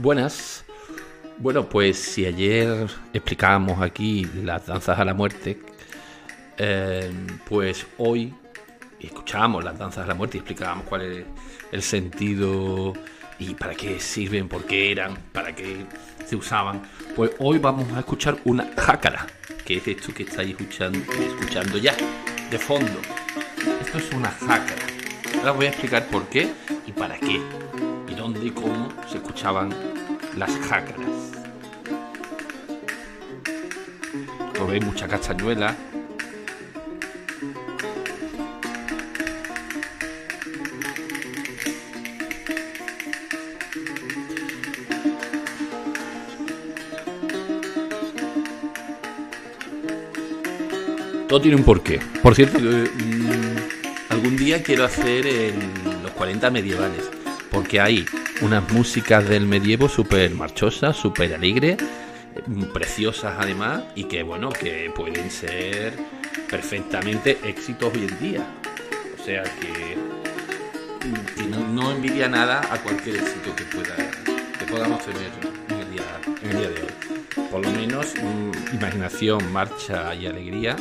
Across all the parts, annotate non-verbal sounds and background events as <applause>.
Buenas. Bueno, pues si ayer explicábamos aquí las danzas a la muerte, eh, pues hoy escuchábamos las danzas a la muerte y explicábamos cuál es el sentido y para qué sirven, por qué eran, para qué se usaban. Pues hoy vamos a escuchar una jácara, que es esto que estáis escuchando, escuchando ya, de fondo. Esto es una jácara. Ahora voy a explicar por qué y para qué, y dónde y cómo se escuchaban las jácaras. Veis, mucha castañuela. Todo tiene un porqué. Por cierto, mm, algún día quiero hacer los 40 medievales, porque hay unas músicas del medievo súper marchosas, súper alegres, mm, preciosas además, y que bueno, que pueden ser perfectamente éxitos hoy en día. O sea que, mm, no, envidia nada a cualquier éxito que pueda que podamos tener en el día, de hoy. Por lo menos imaginación, marcha y alegría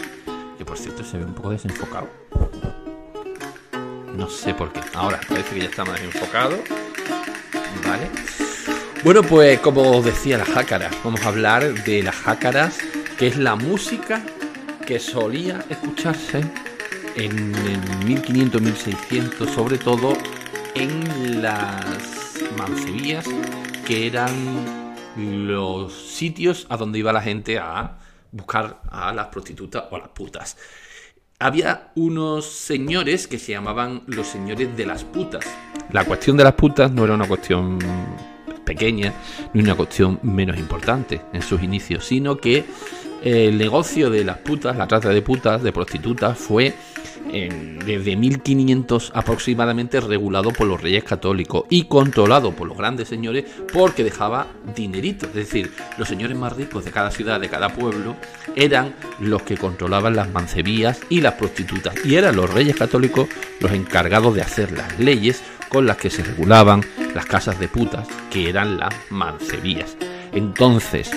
que por cierto se ve un poco desenfocado. No sé por qué. Ahora parece que ya está más enfocado. Vale. Bueno, pues como os decía, las jácaras. Vamos a hablar de las jácaras, que es la música que solía escucharse en el 1500-1600, sobre todo en las mancebías, que eran los sitios a donde iba la gente a buscar a las prostitutas o a las putas. Había unos señores que se llamaban los señores de las putas. La cuestión de las putas no era una cuestión pequeña ni una cuestión menos importante en sus inicios, sino que el negocio de las putas, la trata de putas, de prostitutas, fue desde 1500 aproximadamente regulado por los reyes católicos y controlado por los grandes señores porque dejaba dinerito. Es decir, los señores más ricos de cada ciudad, de cada pueblo, eran los que controlaban las mancebías y las prostitutas. Y eran los reyes católicos los encargados de hacer las leyes con las que se regulaban las casas de putas, que eran las mancebías. Entonces,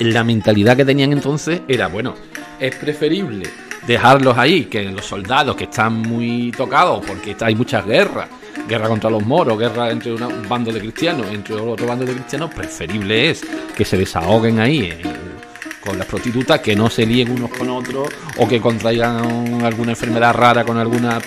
la mentalidad que tenían entonces era, bueno, es preferible dejarlos ahí, que los soldados que están muy tocados porque hay muchas guerras, guerra contra los moros, guerra entre un bando de cristianos, entre otro bando de cristianos, preferible es que se desahoguen ahí con las prostitutas, que no se líen unos con otros o que contraigan alguna enfermedad rara con alguna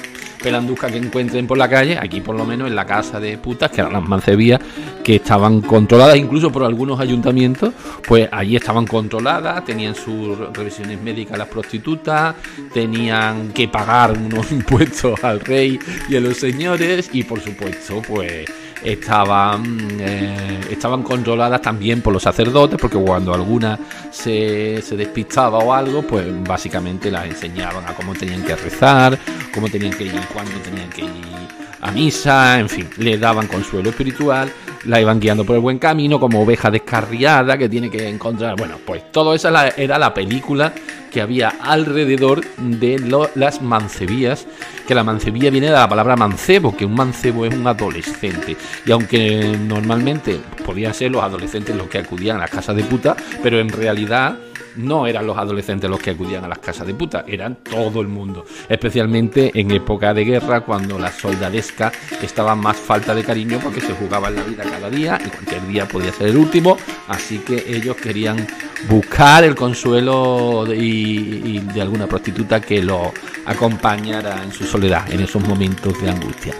pelanduzca que encuentren por la calle, aquí por lo menos en la casa de putas, que eran las mancebías, que estaban controladas incluso por algunos ayuntamientos, pues allí estaban controladas, tenían sus revisiones médicas las prostitutas, tenían que pagar unos <laughs> impuestos al rey y a los señores, y por supuesto, pues estaban, eh, estaban controladas también por los sacerdotes, porque cuando alguna se, se despistaba o algo, pues básicamente las enseñaban a cómo tenían que rezar, cómo tenían que ir, cuándo tenían que ir a misa, en fin, le daban consuelo espiritual, la iban guiando por el buen camino como oveja descarriada que tiene que encontrar. Bueno, pues todo eso era la película que había alrededor de las mancebías, que la mancebía viene de la palabra mancebo, que un mancebo es un adolescente. Y aunque normalmente podían ser los adolescentes los que acudían a las casas de puta, pero en realidad no eran los adolescentes los que acudían a las casas de puta, eran todo el mundo. Especialmente en época de guerra, cuando la soldadesca estaba más falta de cariño porque se jugaban la vida cada día y cualquier día podía ser el último. Así que ellos querían buscar el consuelo de, y, de alguna prostituta que lo acompañara en su soledad, en esos momentos de angustia.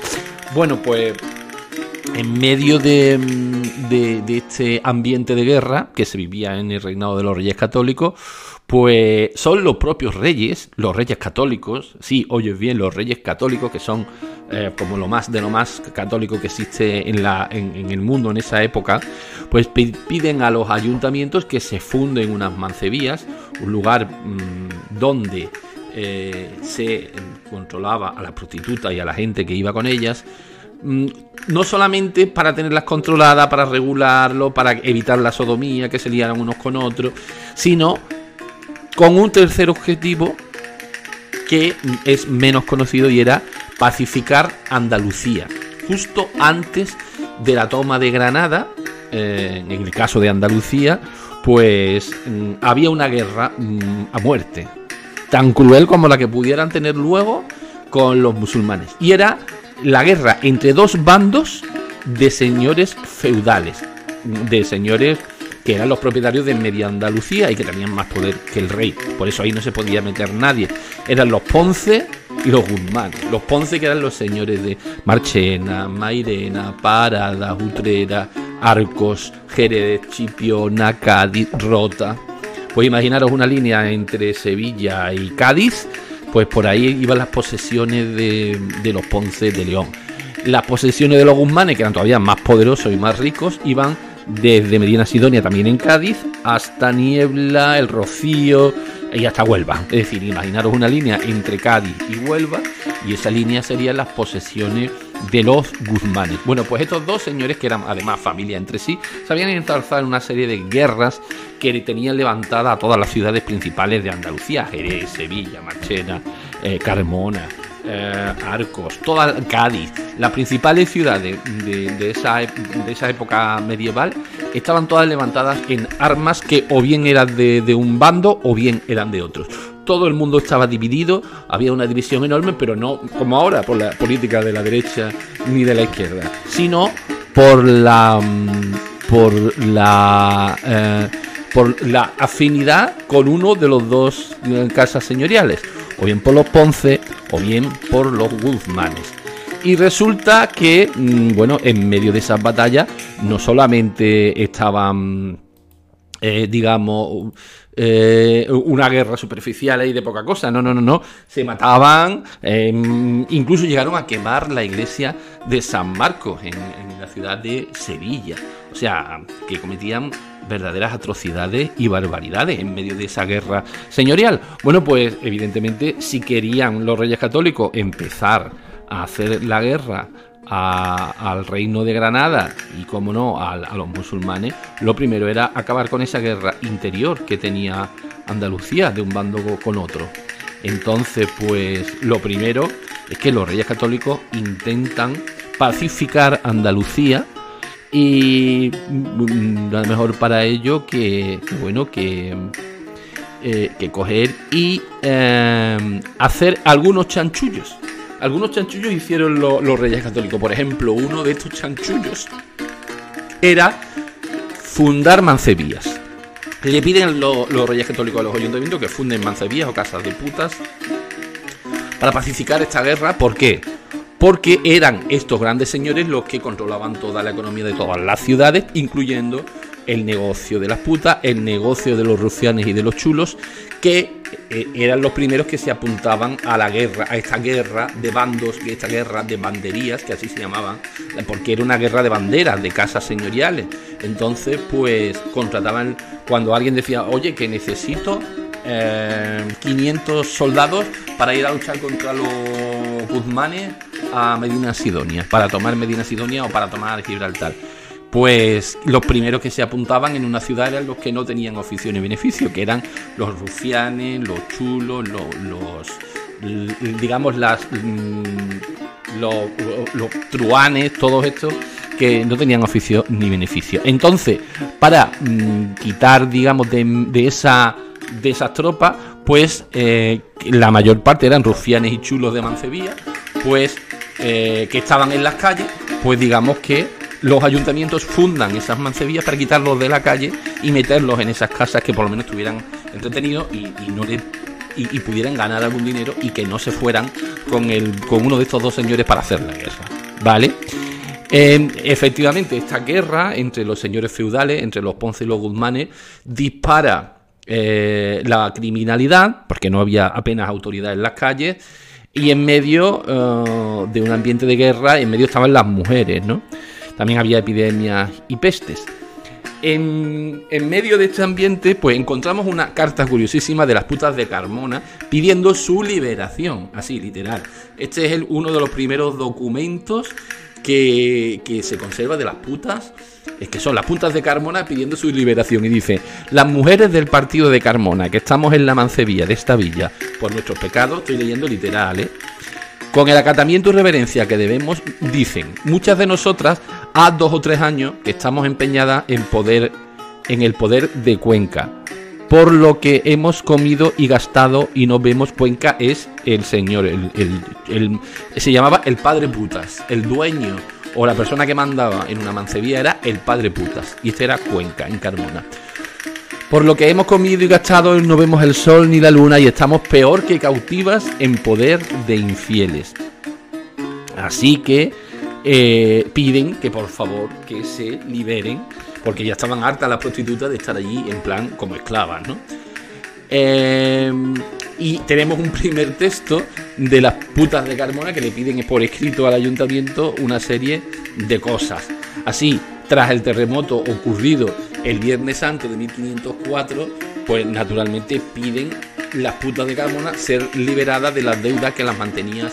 Bueno, pues en medio de, este ambiente de guerra que se vivía en el reinado de los reyes católicos, pues son los propios reyes, los reyes católicos, sí, oyes bien, los reyes católicos, que son eh, como lo más de lo más católico que existe en, la, en, el mundo en esa época, pues piden a los ayuntamientos que se funden unas mancebías, un lugar mm, donde eh, se controlaba a la prostituta y a la gente que iba con ellas, Mm, no solamente para tenerlas controladas, para regularlo, para evitar la sodomía, que se liaran unos con otros, sino con un tercer objetivo que es menos conocido y era pacificar Andalucía. Justo antes de la toma de Granada, en el caso de Andalucía, pues mm, había una guerra mm, a muerte, tan cruel como la que pudieran tener luego con los musulmanes. Y era la guerra entre dos bandos de señores feudales, de señores que eran los propietarios de Media Andalucía y que tenían más poder que el rey. Por eso ahí no se podía meter nadie. Eran los Ponce y los Guzmán. Los Ponce que eran los señores de Marchena, Mairena, Parada, Utrera, Arcos, Jerez, Chipiona, Cádiz, Rota. Pues imaginaros una línea entre Sevilla y Cádiz, pues por ahí iban las posesiones de, los Ponce de León. Las posesiones de los Guzmanes, que eran todavía más poderosos y más ricos, iban desde Medina Sidonia, también en Cádiz, hasta Niebla, El Rocío y hasta Huelva. Es decir, imaginaros una línea entre Cádiz y Huelva y esa línea serían las posesiones de los Guzmanes. Bueno, pues estos dos señores, que eran además familia entre sí, se habían en una serie de guerras que tenían levantada a todas las ciudades principales de Andalucía, Jerez, Sevilla, Marchena, eh, Carmona, eh, Arcos, toda Cádiz, las principales ciudades de, esa, de esa época medieval estaban todas levantadas en armas que o bien eran de, de un bando o bien eran de otros todo el mundo estaba dividido, había una división enorme, pero no como ahora por la política de la derecha ni de la izquierda, sino por la mm, por la eh, por la afinidad con uno de los dos eh, casas señoriales, o bien por los Ponce o bien por los Guzmanes. Y resulta que, mm, bueno, en medio de esas batallas no solamente estaban, eh, digamos, eh, una guerra superficial y de poca cosa. No, no, no, no. Se mataban, em, incluso llegaron a quemar la iglesia de San Marcos en, la ciudad de Sevilla. O sea, que cometían verdaderas atrocidades y barbaridades en medio de esa guerra señorial. Bueno, pues evidentemente si querían los reyes católicos empezar a hacer la guerra al reino de Granada y, como no, a, los musulmanes, lo primero era acabar con esa guerra interior que tenía Andalucía de un bando con otro. Entonces, pues lo primero es que los reyes católicos intentan pacificar Andalucía y mm, lo mejor para ello que, bueno, que, eh, que coger y eh, hacer algunos chanchullos algunos chanchullos hicieron los reyes católicos. Por ejemplo, uno de estos chanchullos era fundar mancevías. Le piden los reyes católicos a los ayuntamientos que funden mancevías o casas de putas para pacificar esta guerra. ¿Por qué? Porque eran estos grandes señores los que controlaban toda la economía de todas las ciudades, incluyendo el negocio de las putas, el negocio de los rufianes y de los chulos, que eh, eran los primeros que se apuntaban a la guerra, a esta guerra de bandos, y esta guerra de banderías, que así se llamaban, porque era una guerra de banderas, de casas señoriales. Entonces, pues contrataban, cuando alguien decía, oye, que necesito 500 eh, soldados para ir a luchar contra los guzmanes a Medina Sidonia, para tomar Medina Sidonia o para tomar Gibraltar pues los primeros que se apuntaban en una ciudad eran los que no tenían oficio ni beneficio, que eran los rufianes, los chulos, los, digamos, las, mm, los, truanes, todos estos que no tenían oficio ni beneficio. Entonces, para mm, quitar, digamos, de, esa de esas tropas, pues eh, la mayor parte eran rufianes y chulos de Mancebía, pues eh, que estaban en las calles, pues digamos que los ayuntamientos fundan esas mancebillas para quitarlos de la calle y meterlos en esas casas que por lo menos estuvieran entretenidos y, no y, pudieran ganar algún dinero y que no se fueran con, el, con uno de estos dos señores para hacer la guerra. ¿Vale? Efectivamente, esta guerra entre los señores feudales, entre los Ponce y los Guzmanes, dispara eh, la criminalidad, porque no había apenas autoridad en las calles, y en medio eh, de un ambiente de guerra, en medio estaban las mujeres, ¿no? También había epidemias y pestes. En, medio de este ambiente, pues encontramos una carta curiosísima de las putas de Carmona pidiendo su liberación, así literal. Este es el, uno de los primeros documentos que, que, se conserva de las putas, es que son las putas de Carmona pidiendo su liberación. Y dice, las mujeres del partido de Carmona, que estamos en la mancebía de esta villa, por nuestros pecados, estoy leyendo literal, ¿eh? Con el acatamiento y reverencia que debemos, dicen, muchas de nosotras a dos o tres años que estamos empeñadas en poder, en el poder de Cuenca. Por lo que hemos comido y gastado y no vemos Cuenca es el señor, el, se llamaba el padre putas, el dueño o la persona que mandaba en una mancebía era el padre putas y este era Cuenca en Carmona. Por lo que hemos comido y gastado no vemos el sol ni la luna y estamos peor que cautivas en poder de infieles. Así que eh, piden que por favor que se liberen porque ya estaban hartas las prostitutas de estar allí en plan como esclavas, ¿no? Em, y tenemos un primer texto de las putas de Carmona que le piden por escrito al ayuntamiento una serie de cosas. Así, tras el terremoto ocurrido el Viernes Santo de 1504, pues naturalmente piden las putas de Carmona ser liberadas de las deudas que las mantenían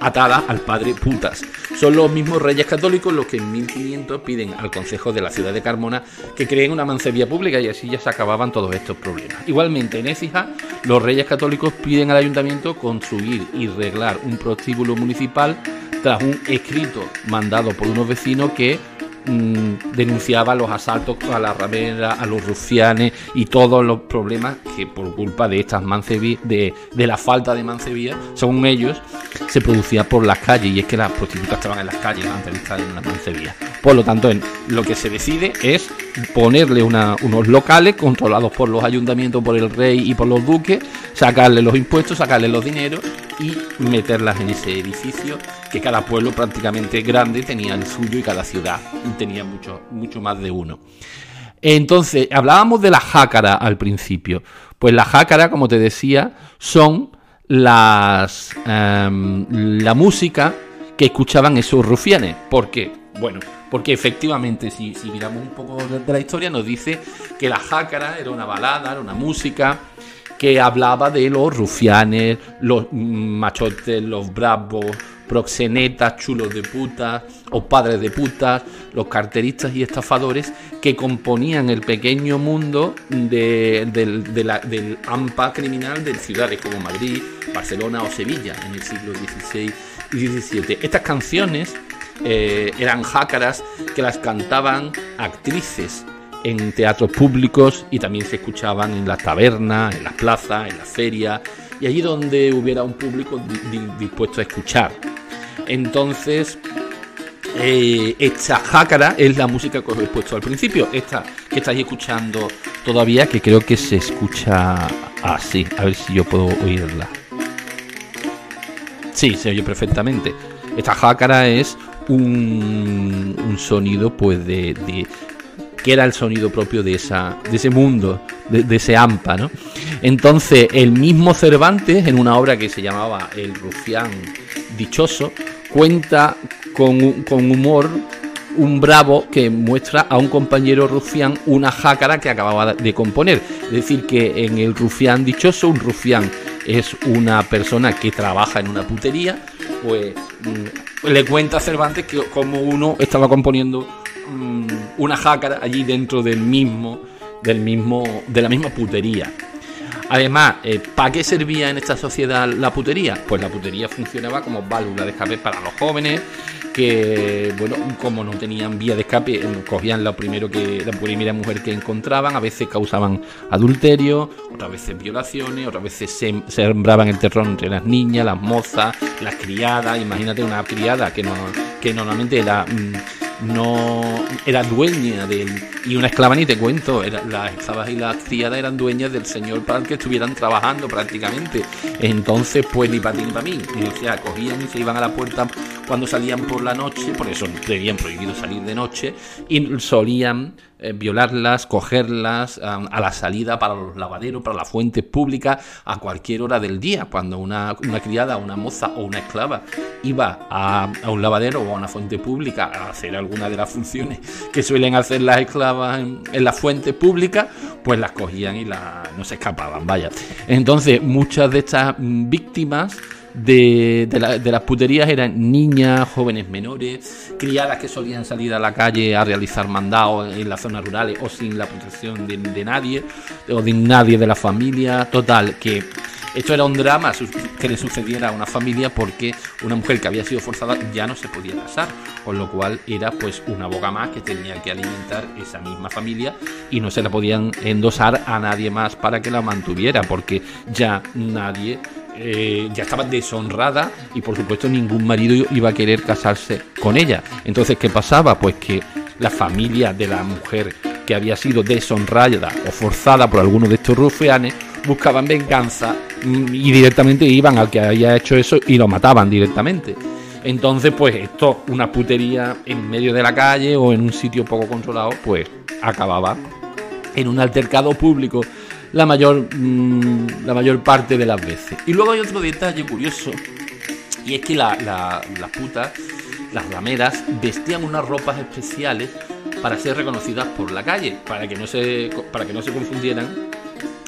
atadas al padre putas. Son los mismos reyes católicos los que en 1500 piden al Consejo de la ciudad de Carmona que creen una mancebía pública y así ya se acababan todos estos problemas. Igualmente en Écija, los reyes católicos piden al ayuntamiento construir y reglar un prostíbulo municipal tras un escrito mandado por unos vecinos que Mm, denunciaba los asaltos a la ramera, a los rufianes y todos los problemas que por culpa de estas mancebías, de, la falta de mancebía, según ellos, se producía por las calles y es que las prostitutas estaban en las calles antes de estar en las mancebías. Por lo tanto, lo que se decide es ponerle unos locales controlados por los ayuntamientos, por el rey y por los duques, sacarle los impuestos, sacarle los dineros y meterlas en ese edificio que cada pueblo prácticamente grande tenía el suyo y cada ciudad tenía mucho, mucho más de uno. Entonces, hablábamos de la jácara al principio. Pues la jácara, como te decía, son las em, la música que escuchaban esos rufianes. ¿Por qué? Bueno, porque efectivamente, si, si miramos un poco de, la historia, nos dice que la jácara era una balada, era una música que hablaba de los rufianes, los machotes, los bravos, proxenetas, chulos de putas o padres de putas, los carteristas y estafadores que componían el pequeño mundo del AMPA criminal de ciudades como Madrid, Barcelona o Sevilla en el siglo XVI y XVII. Estas canciones eh, eran jácaras que las cantaban actrices en teatros públicos y también se escuchaban en las tabernas, en las plazas, en las ferias y allí donde hubiera un público dispuesto a escuchar. Entonces, eh, esta jácara es la música que os he puesto al principio, esta que estáis escuchando todavía, que creo que se escucha así, a ver si yo puedo oírla. Sí, se oye perfectamente. Esta jácara es un, un sonido pues de, que era el sonido propio de, esa, de ese mundo, de, ese AMPA, ¿no? Entonces, el mismo Cervantes, en una obra que se llamaba El rufián dichoso, cuenta con, con humor un bravo que muestra a un compañero rufián una jácara que acababa de componer. Es decir, que en el rufián dichoso, un rufián es una persona que trabaja en una putería, pues mm, le cuenta a Cervantes que como uno estaba componiendo Mm, una jácara allí dentro del mismo, del mismo, de la misma putería. Además, eh, ¿para qué servía en esta sociedad la putería? Pues la putería funcionaba como válvula de escape para los jóvenes que, bueno, como no tenían vía de escape, eh, cogían lo primero que, la primera mujer que encontraban, a veces causaban adulterio, otras veces violaciones, otras veces se, sembraban el terror entre las niñas, las mozas, las criadas. Imagínate una criada que, no, que normalmente era. Mm, no era dueña de él. Y una esclava ni te cuento, era, las esclavas y las criadas eran dueñas del señor para el que estuvieran trabajando prácticamente. Entonces, pues ni para ti ni para mí. o sea, cogían y se iban a la puerta cuando salían por la noche, por eso tenían prohibido salir de noche, y solían eh, violarlas, cogerlas a la salida para los lavaderos, para las fuentes públicas, a cualquier hora del día, cuando una, criada, una moza o una esclava iba a, un lavadero o a una fuente pública a hacer alguna de las funciones que suelen hacer las esclavas en, en las fuentes públicas, pues las cogían y la, no se escapaban, vaya. Entonces, muchas de estas víctimas de, las puterías eran niñas, jóvenes menores, criadas que solían salir a la calle a realizar mandados en las zonas rurales o sin la protección de, nadie o de nadie de la familia. Total, que esto era un drama que le sucediera a una familia porque una mujer que había sido forzada ya no se podía casar, con lo cual era pues una boca más que tenía que alimentar esa misma familia y no se la podían endosar a nadie más para que la mantuviera porque ya nadie eh, ya estaba deshonrada y por supuesto ningún marido iba a querer casarse con ella. Entonces, ¿qué pasaba? Pues que la familia de la mujer que había sido deshonrada o forzada por alguno de estos rufianes buscaban venganza mm, y directamente iban al que había hecho eso y lo mataban directamente. Entonces, pues esto, una putería en medio de la calle o en un sitio poco controlado, pues acababa en un altercado público la mayor, mm, la mayor parte de las veces. Y luego hay otro detalle curioso, y es que las putas, las rameras, vestían unas ropas especiales para ser reconocidas por la calle, para que no se, para que no se confundieran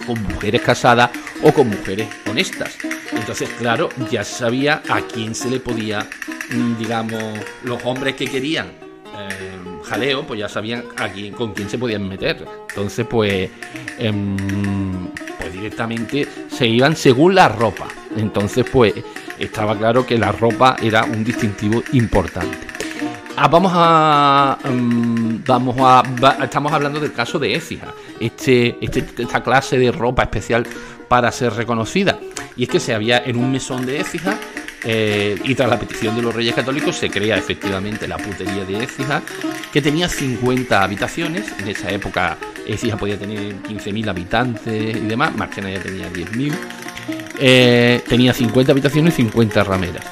con mujeres casadas o con mujeres honestas. Entonces, claro, ya sabía a quién se le podía, mm, digamos, los hombres que querían eh, jaleo, pues ya sabían a con quién se podían meter. Entonces, pues, em, pues directamente se iban según la ropa. Entonces, pues, estaba claro que la ropa era un distintivo importante. Ah, vamos a. Em, vamos a. estamos hablando del caso de Écija. Este, este, esta clase de ropa especial para ser reconocida. Y es que se había en un mesón de Écija eh, y tras la petición de los reyes católicos se crea efectivamente la putería de Écija, que tenía 50 habitaciones. En esa época Écija podía tener 15.000 habitantes y demás, Marchena ya tenía 10.000. Eh, tenía 50 habitaciones y 50 rameras.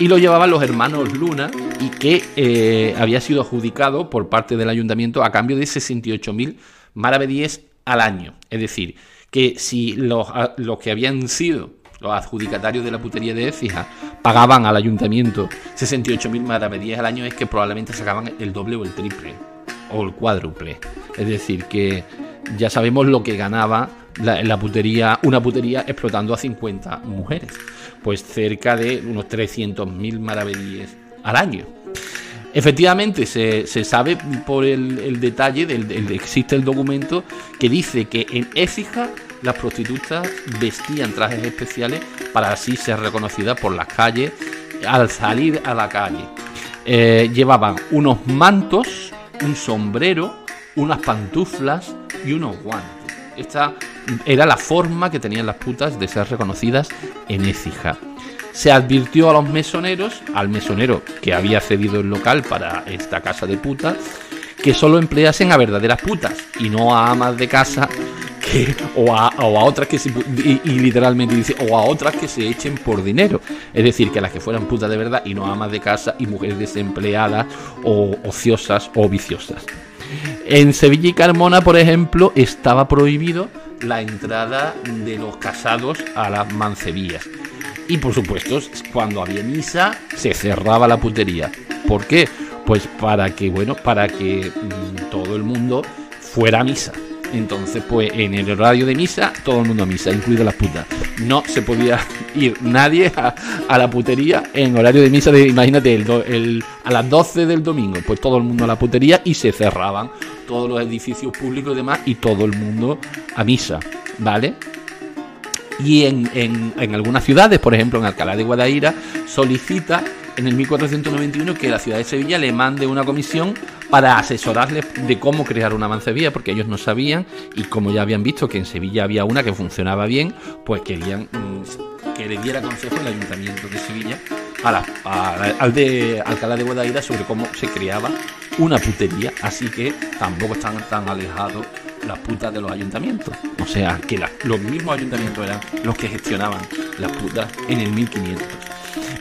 Y lo llevaban los hermanos Luna y que eh, había sido adjudicado por parte del ayuntamiento a cambio de 68.000 maravedíes al año. Es decir, que si los, los que habían sido los adjudicatarios de la putería de Écija pagaban al ayuntamiento 68.000 maravedíes al año, es que probablemente sacaban el doble o el triple o el cuádruple. Es decir, que ya sabemos lo que ganaba la, putería, una putería explotando a 50 mujeres. Pues cerca de unos 300.000 maravedíes al año. Efectivamente, se, sabe por el, detalle, del, existe el documento que dice que en Écija las prostitutas vestían trajes especiales para así ser reconocidas por las calles al salir a la calle. Eh, llevaban unos mantos, un sombrero, unas pantuflas y unos guantes. Esta era la forma que tenían las putas de ser reconocidas en Écija. Se advirtió a los mesoneros, al mesonero que había cedido el local para esta casa de putas, que solo empleasen a verdaderas putas y no a amas de casa o, a, otras que se, y, literalmente dice, o a otras que se echen por dinero. Es decir, que las que fueran putas de verdad y no amas de casa y mujeres desempleadas o ociosas o viciosas. En Sevilla y Carmona, por ejemplo, estaba prohibido la entrada de los casados a las mancebías. Y por supuesto, cuando había misa, se cerraba la putería. ¿Por qué? Pues para que, bueno, para que mm, todo el mundo fuera a misa. Entonces, pues en el horario de misa, todo el mundo a misa, incluido las putas. No se podía <laughs> ir nadie a, la putería en horario de misa, de, imagínate, el, a las 12 del domingo, pues todo el mundo a la putería y se cerraban todos los edificios públicos y demás y todo el mundo a misa, ¿vale? Y en, en, en algunas ciudades, por ejemplo en Alcalá de Guadaira, solicita en el 1491 que la ciudad de Sevilla le mande una comisión para asesorarles de cómo crear una mancebía, porque ellos no sabían y como ya habían visto que en Sevilla había una que funcionaba bien, pues querían mm, que le diera consejo el ayuntamiento de Sevilla al de Alcalá de Guadaira sobre cómo se creaba una putería, así que tampoco están tan alejados las putas de los ayuntamientos. O sea, que los mismos ayuntamientos eran los que gestionaban las putas en el 1500.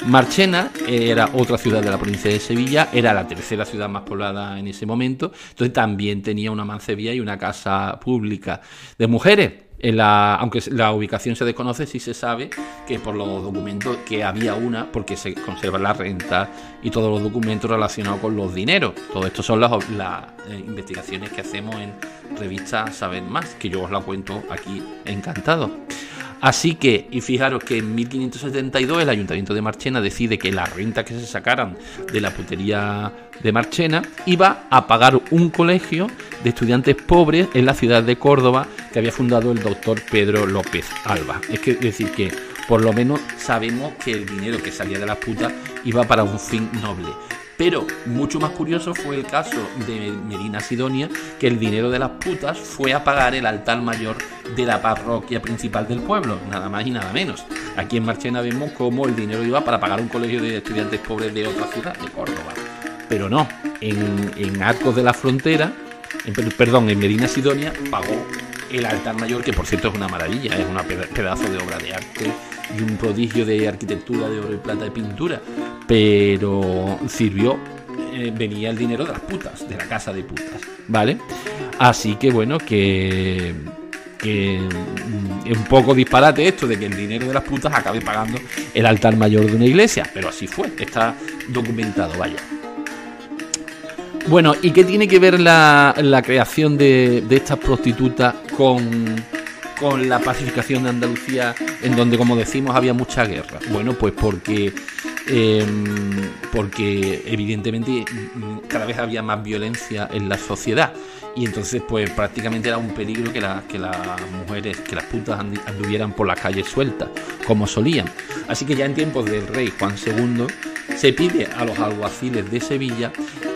Marchena era otra ciudad de la provincia de Sevilla, era la tercera ciudad más poblada en ese momento, entonces también tenía una mancebía y una casa pública de mujeres. aunque la ubicación se desconoce, sí se sabe que por los documentos que había una, porque se conserva la renta y todos los documentos relacionados con los dineros. Todo esto son las, eh, investigaciones que hacemos en revista Saber Más, que yo os la cuento aquí encantado. Así que, y fijaros que en 1572 el ayuntamiento de Marchena decide que la renta que se sacaran de la putería de Marchena iba a pagar un colegio de estudiantes pobres en la ciudad de Córdoba que había fundado el doctor Pedro López Alba. Es, que, decir que por lo menos sabemos que el dinero que salía de las putas iba para un fin noble. Pero mucho más curioso fue el caso de Medina Sidonia, que el dinero de las putas fue a pagar el altar mayor de la parroquia principal del pueblo, nada más y nada menos. Aquí en Marchena vemos cómo el dinero iba para pagar un colegio de estudiantes pobres de otra ciudad, de Córdoba. Pero no, en, Arcos de la Frontera, perdón, en Medina Sidonia pagó el altar mayor, que por cierto es una maravilla, es un pedazo de obra de arte y un prodigio de arquitectura de oro y plata de pintura, pero sirvió, eh, venía el dinero de las putas, de la casa de putas, ¿vale? Así que bueno, que, que mm, es un poco disparate esto de que el dinero de las putas acabe pagando el altar mayor de una iglesia, pero así fue, está documentado, vaya. Bueno, ¿y qué tiene que ver la, creación de, de estas prostitutas con, con la pacificación de Andalucía, en donde, como decimos, había mucha guerra? Bueno, pues porque, em, porque evidentemente cada vez había más violencia en la sociedad y entonces pues prácticamente era un peligro que, que las mujeres, que las putas anduvieran por las calles sueltas, como solían. Así que ya en tiempos del rey Juan II se pide a los alguaciles de Sevilla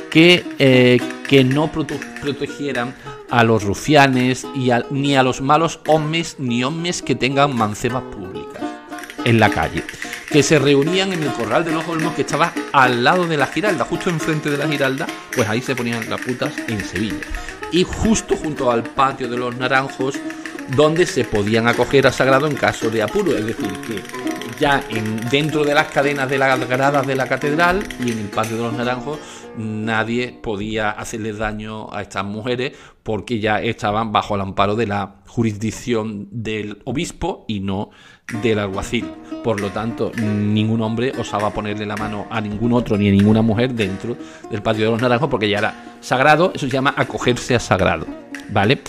que, eh, que no protegieran a los rufianes y ni a los malos hombres ni hombres que tengan mancebas públicas en la calle. Que se reunían en el corral de los olmos que estaba al lado de la Giralda, justo enfrente de la Giralda, pues ahí se ponían las putas en Sevilla. Y justo junto al patio de los naranjos, donde se podían acoger a Sagrado en caso de apuro. Es decir, que ya en, dentro de las cadenas de las gradas de la catedral y en el patio de los naranjos nadie podía hacerles daño a estas mujeres porque ya estaban bajo el amparo de la jurisdicción del obispo y no del alguacil. Por lo tanto, ningún hombre osaba ponerle la mano a ningún otro ni a ninguna mujer dentro del patio de los naranjos porque ya era sagrado, eso se llama acogerse a sagrado, ¿vale?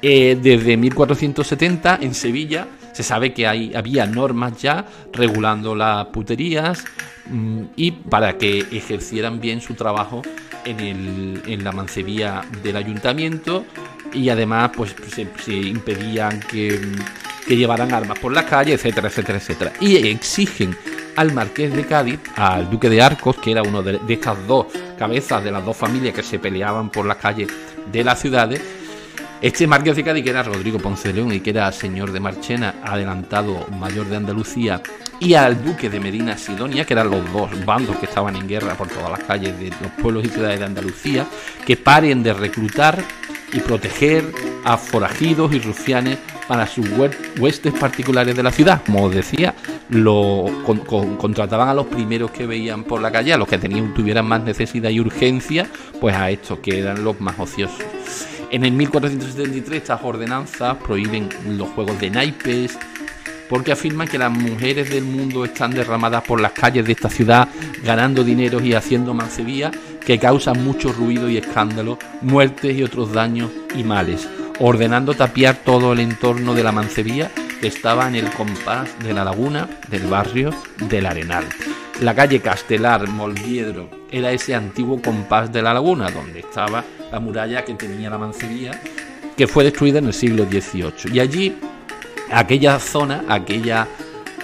Eh, desde 1470 en Sevilla se sabe que había normas ya regulando las puterías, Mm, y para que ejercieran bien su trabajo en, la mancebía del ayuntamiento y además pues se, impedían que, llevaran armas por la calle, etcétera, etcétera, etcétera. Y exigen al marqués de Cádiz, al duque de Arcos, que era uno de, de estas dos cabezas de las dos familias que se peleaban por las calles de las ciudades, este marqués de Cádiz, que era Rodrigo Ponce León y que era señor de Marchena, adelantado mayor de Andalucía, y al duque de Medina Sidonia, que eran los dos bandos que estaban en guerra por todas las calles de los pueblos y ciudades de Andalucía, que paren de reclutar y proteger a forajidos y rufianes para sus huestes particulares de la ciudad. Como os decía, lo contrataban a los primeros que veían por la calle, a los que tenían, tuvieran más necesidad y urgencia, pues a estos que eran los más ociosos. En el 1473 estas ordenanzas prohíben los juegos de naipes porque afirman que las mujeres del mundo están derramadas por las calles de esta ciudad ganando dinero y haciendo mancebía que causan mucho ruido y escándalo, muertes y otros daños y males, ordenando tapiar todo el entorno de la mancebía que estaba en el compás de la laguna del barrio del Arenal. La calle Castelar Molviedro era ese antiguo compás de la laguna donde estaba la muralla que tenía la mancebía, que fue destruida en el siglo XVIII. Y allí, aquella zona, aquella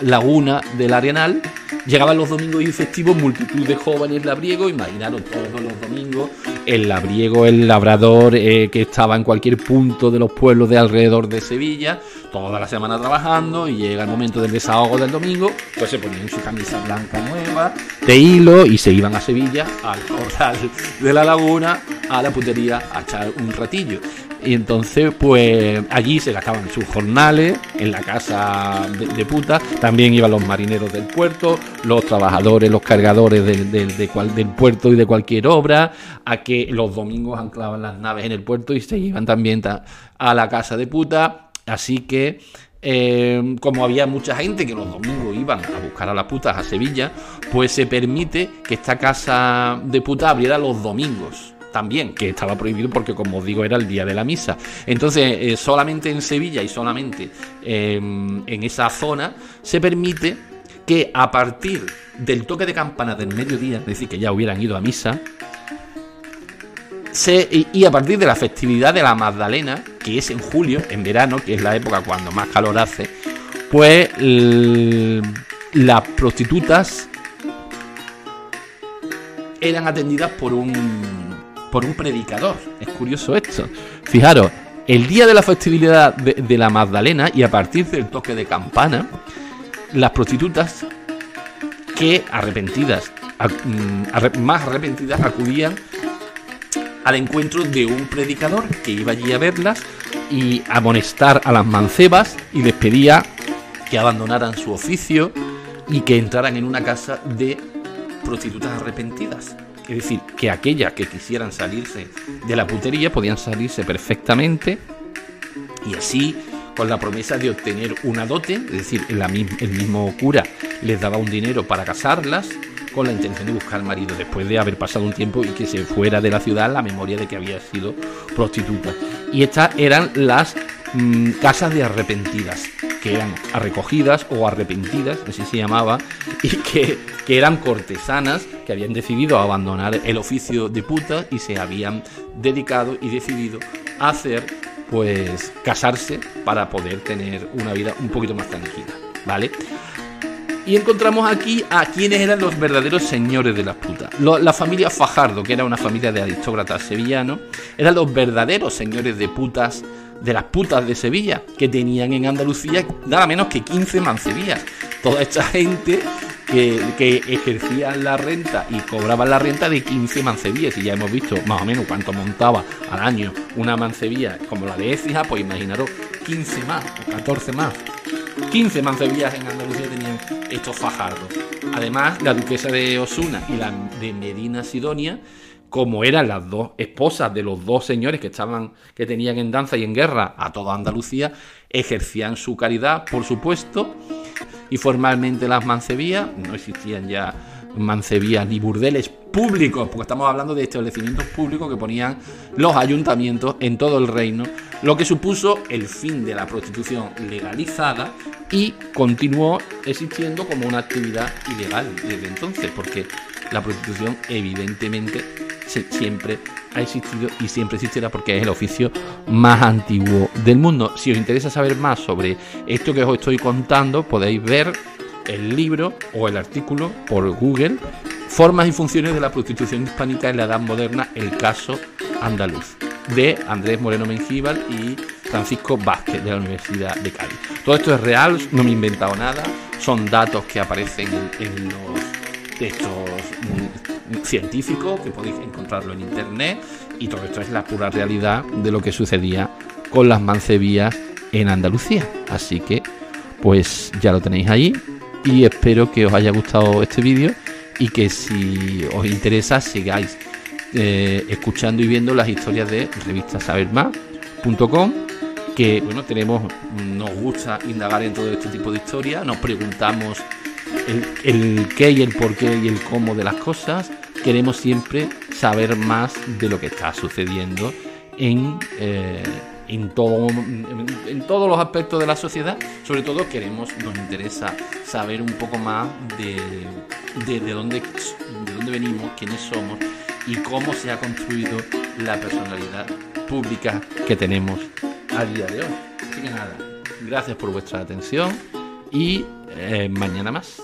laguna del Arenal, llegaban los domingos y festivos multitud de jóvenes labriegos, imaginaros todos los domingos, el labriego, el labrador eh, que estaba en cualquier punto de los pueblos de alrededor de Sevilla, toda la semana trabajando y llega el momento del desahogo del domingo, pues se ponían su camisa blanca nueva, de hilo, y se iban a Sevilla, al <laughs> corral de la laguna, a la putería, a echar un ratillo. Y entonces, pues allí se gastaban sus jornales en la casa de, puta. También iban los marineros del puerto, los trabajadores, los cargadores del, puerto y de cualquier obra, a que los domingos anclaban las naves en el puerto y se iban también a la casa de puta. Así que eh, como había mucha gente que los domingos iban a buscar a las putas a Sevilla, pues se permite que esta casa de puta abriera los domingos también, que estaba prohibido porque, como os digo, era el día de la misa. Entonces, eh, solamente en Sevilla y solamente em, en esa zona se permite que a partir del toque de campana del mediodía, es decir, que ya hubieran ido a misa, y, a partir de la festividad de la Magdalena, que es en julio, en verano, que es la época cuando más calor hace, pues las prostitutas eran atendidas por un por un predicador. Es curioso esto. Fijaros, el día de la festividad de, la Magdalena y a partir del toque de campana, las prostitutas que arrepentidas, mm, más arrepentidas, acudían al encuentro de un predicador que iba allí a verlas y amonestar a las mancebas y les pedía que abandonaran su oficio y que entraran en una casa de prostitutas arrepentidas. Es decir, que aquellas que quisieran salirse de la putería podían salirse perfectamente y así con la promesa de obtener una dote, es decir, el mismo cura les daba un dinero para casarlas con la intención de buscar marido después de haber pasado un tiempo y que se fuera de la ciudad la memoria de que había sido prostituta. Y estas eran las mm, casas de arrepentidas, que eran recogidas o arrepentidas, así se llamaba, y que, eran cortesanas que habían decidido abandonar el oficio de puta y se habían dedicado y decidido a hacer pues casarse para poder tener una vida un poquito más tranquila, ¿vale? Y encontramos aquí a quienes eran los verdaderos señores de las putas. la familia Fajardo, que era una familia de aristócratas sevillanos, eran los verdaderos señores de putas, de las putas de Sevilla, que tenían en Andalucía nada menos que 15 mancebías. Toda esta <laughs> gente que, que, ejercían la renta y cobraban la renta de 15 mancebías. Y ya hemos visto más o menos cuánto montaba al año una mancebía como la de Écija, pues imaginaros 15 más, 14 más. 15 mancebillas en Andalucía tenían estos fajardos. Además, la duquesa de Osuna y la de Medina Sidonia, como eran las dos esposas de los dos señores que estaban, que tenían en danza y en guerra a toda Andalucía, ejercían su caridad, por supuesto, y formalmente las mancebías, no existían ya mancebías ni burdeles públicos, porque estamos hablando de establecimientos públicos que ponían los ayuntamientos en todo el reino, lo que supuso el fin de la prostitución legalizada y continuó existiendo como una actividad ilegal desde entonces, porque la prostitución evidentemente siempre ha existido y siempre existirá porque es el oficio más antiguo del mundo. Si os interesa saber más sobre esto que os estoy contando, podéis ver el libro o el artículo por Google, Formas y funciones de la prostitución hispánica en la Edad Moderna, el caso andaluz, de Andrés Moreno Mengíbal y Francisco Vázquez de la Universidad de Cádiz. Todo esto es real, no me he inventado nada, son datos que aparecen en, los textos científicos, que podéis encontrarlo en internet, y todo esto es la pura realidad de lo que sucedía con las mancebías en Andalucía. Así que, pues ya lo tenéis ahí, y espero que os haya gustado este vídeo y que si os interesa sigáis eh, escuchando y viendo las historias de revistasabermás.com que bueno tenemos nos gusta indagar en todo este tipo de historias nos preguntamos el, qué y el por qué y el cómo de las cosas queremos siempre saber más de lo que está sucediendo en eh, en, todo, en, todos los aspectos de la sociedad. Sobre todo queremos, nos interesa saber un poco más de, de, dónde, de dónde venimos, quiénes somos y cómo se ha construido la personalidad pública que tenemos a día de hoy. Así que nada, gracias por vuestra atención y eh, mañana más.